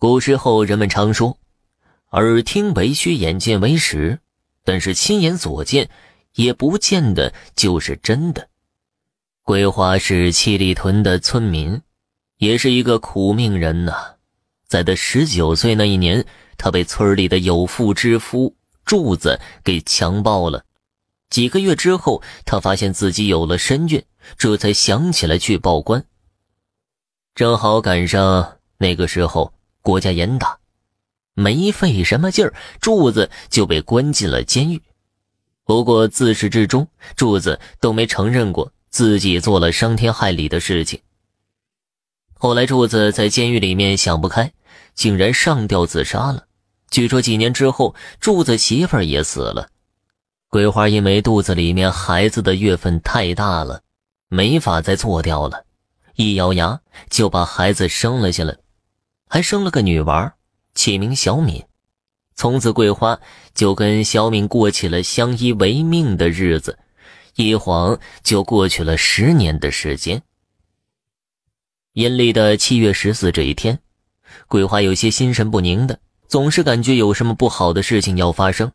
古时候人们常说“耳听为虚，眼见为实”，但是亲眼所见也不见得就是真的。桂花是七里屯的村民，也是一个苦命人呐。在他十九岁那一年，他被村里的有妇之夫柱子给强暴了。几个月之后，他发现自己有了身孕，这才想起来去报官。正好赶上那个时候。国家严打，没费什么劲儿，柱子就被关进了监狱。不过自始至终，柱子都没承认过自己做了伤天害理的事情。后来，柱子在监狱里面想不开，竟然上吊自杀了。据说几年之后，柱子媳妇儿也死了。桂花因为肚子里面孩子的月份太大了，没法再做掉了，一咬牙就把孩子生了下来。还生了个女娃，起名小敏。从此，桂花就跟小敏过起了相依为命的日子。一晃就过去了十年的时间。阴历的七月十四这一天，桂花有些心神不宁的，总是感觉有什么不好的事情要发生。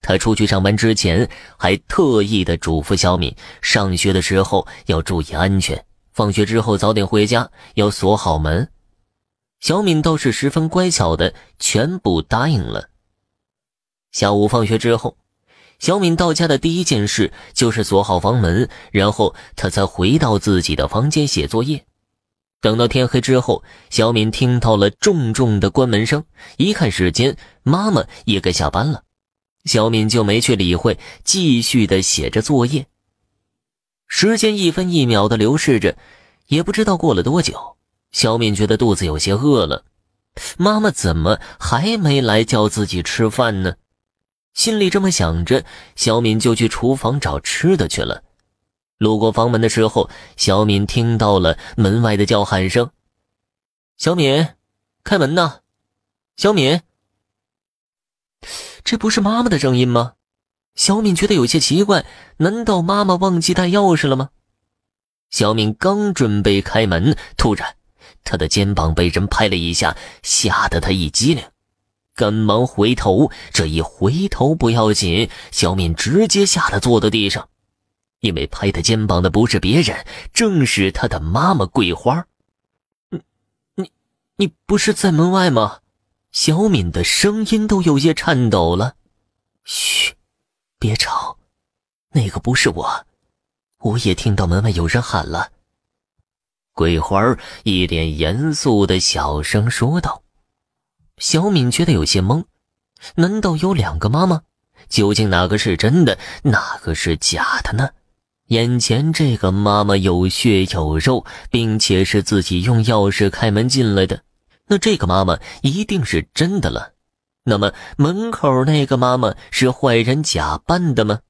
她出去上班之前，还特意的嘱咐小敏，上学的时候要注意安全，放学之后早点回家，要锁好门。小敏倒是十分乖巧的，全部答应了。下午放学之后，小敏到家的第一件事就是锁好房门，然后她才回到自己的房间写作业。等到天黑之后，小敏听到了重重的关门声，一看时间，妈妈也该下班了，小敏就没去理会，继续的写着作业。时间一分一秒的流逝着，也不知道过了多久。小敏觉得肚子有些饿了，妈妈怎么还没来叫自己吃饭呢？心里这么想着，小敏就去厨房找吃的去了。路过房门的时候，小敏听到了门外的叫喊声：“小敏，开门呐！小敏，这不是妈妈的声音吗？”小敏觉得有些奇怪，难道妈妈忘记带钥匙了吗？小敏刚准备开门，突然。他的肩膀被人拍了一下，吓得他一激灵，赶忙回头。这一回头不要紧，小敏直接吓得坐在地上，因为拍他肩膀的不是别人，正是他的妈妈桂花。你、你、你不是在门外吗？小敏的声音都有些颤抖了。嘘，别吵，那个不是我，我也听到门外有人喊了。桂花一脸严肃的小声说道：“小敏觉得有些懵，难道有两个妈妈？究竟哪个是真的，哪个是假的呢？眼前这个妈妈有血有肉，并且是自己用钥匙开门进来的，那这个妈妈一定是真的了。那么门口那个妈妈是坏人假扮的吗？”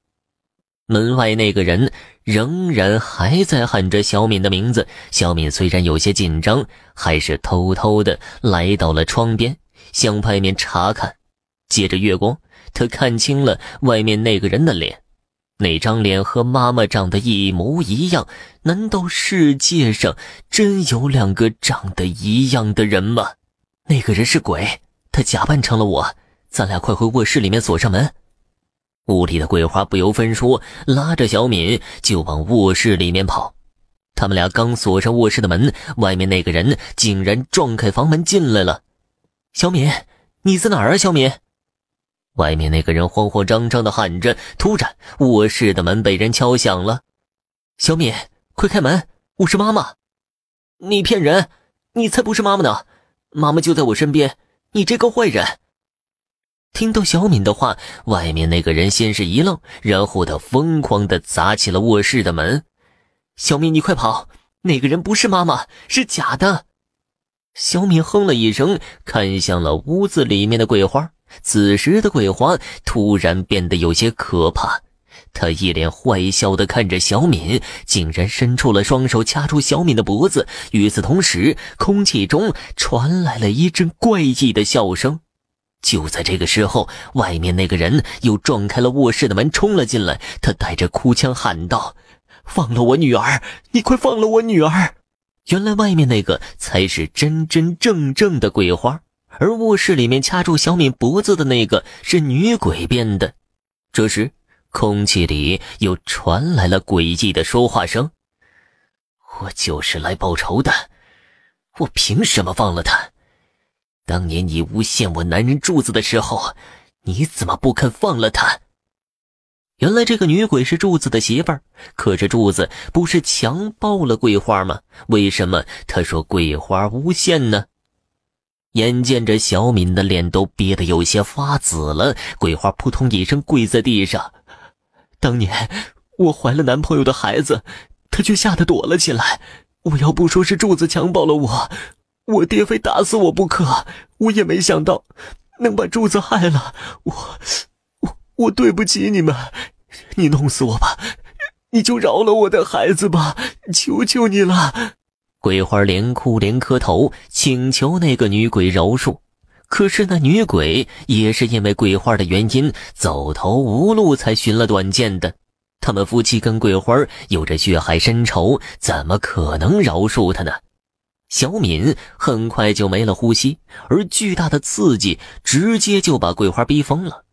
门外那个人仍然还在喊着小敏的名字。小敏虽然有些紧张，还是偷偷的来到了窗边，向外面查看。借着月光，他看清了外面那个人的脸，那张脸和妈妈长得一模一样。难道世界上真有两个长得一样的人吗？那个人是鬼，他假扮成了我。咱俩快回卧室里面锁上门。屋里的桂花不由分说，拉着小敏就往卧室里面跑。他们俩刚锁上卧室的门，外面那个人竟然撞开房门进来了。小敏，你在哪儿啊？小敏，外面那个人慌慌张张的喊着。突然，卧室的门被人敲响了。小敏，快开门！我是妈妈。你骗人！你才不是妈妈呢！妈妈就在我身边。你这个坏人！听到小敏的话，外面那个人先是一愣，然后他疯狂的砸起了卧室的门。小敏，你快跑！那个人不是妈妈，是假的。小敏哼了一声，看向了屋子里面的桂花。此时的桂花突然变得有些可怕，他一脸坏笑的看着小敏，竟然伸出了双手掐住小敏的脖子。与此同时，空气中传来了一阵怪异的笑声。就在这个时候，外面那个人又撞开了卧室的门，冲了进来。他带着哭腔喊道：“放了我女儿！你快放了我女儿！”原来外面那个才是真真正正的鬼花，而卧室里面掐住小敏脖子的那个是女鬼变的。这时，空气里又传来了诡异的说话声：“我就是来报仇的，我凭什么放了他？当年你诬陷我男人柱子的时候，你怎么不肯放了他？”原来这个女鬼是柱子的媳妇儿，可是柱子不是强暴了桂花吗？为什么他说桂花诬陷呢？眼见着小敏的脸都憋得有些发紫了，桂花扑通一声跪在地上。当年我怀了男朋友的孩子，他却吓得躲了起来。我要不说是柱子强暴了我，我爹非打死我不可。我也没想到能把柱子害了我，我我对不起你们。你弄死我吧，你就饶了我的孩子吧，求求你了！桂花连哭连磕头，请求那个女鬼饶恕。可是那女鬼也是因为桂花的原因走投无路，才寻了短见的。他们夫妻跟桂花有着血海深仇，怎么可能饶恕他呢？小敏很快就没了呼吸，而巨大的刺激直接就把桂花逼疯了。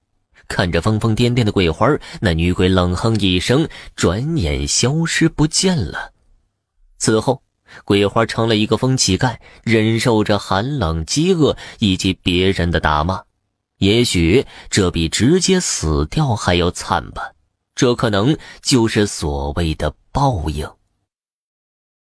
看着疯疯癫癫的桂花，那女鬼冷哼一声，转眼消失不见了。此后，桂花成了一个疯乞丐，忍受着寒冷、饥饿以及别人的打骂。也许这比直接死掉还要惨吧？这可能就是所谓的报应。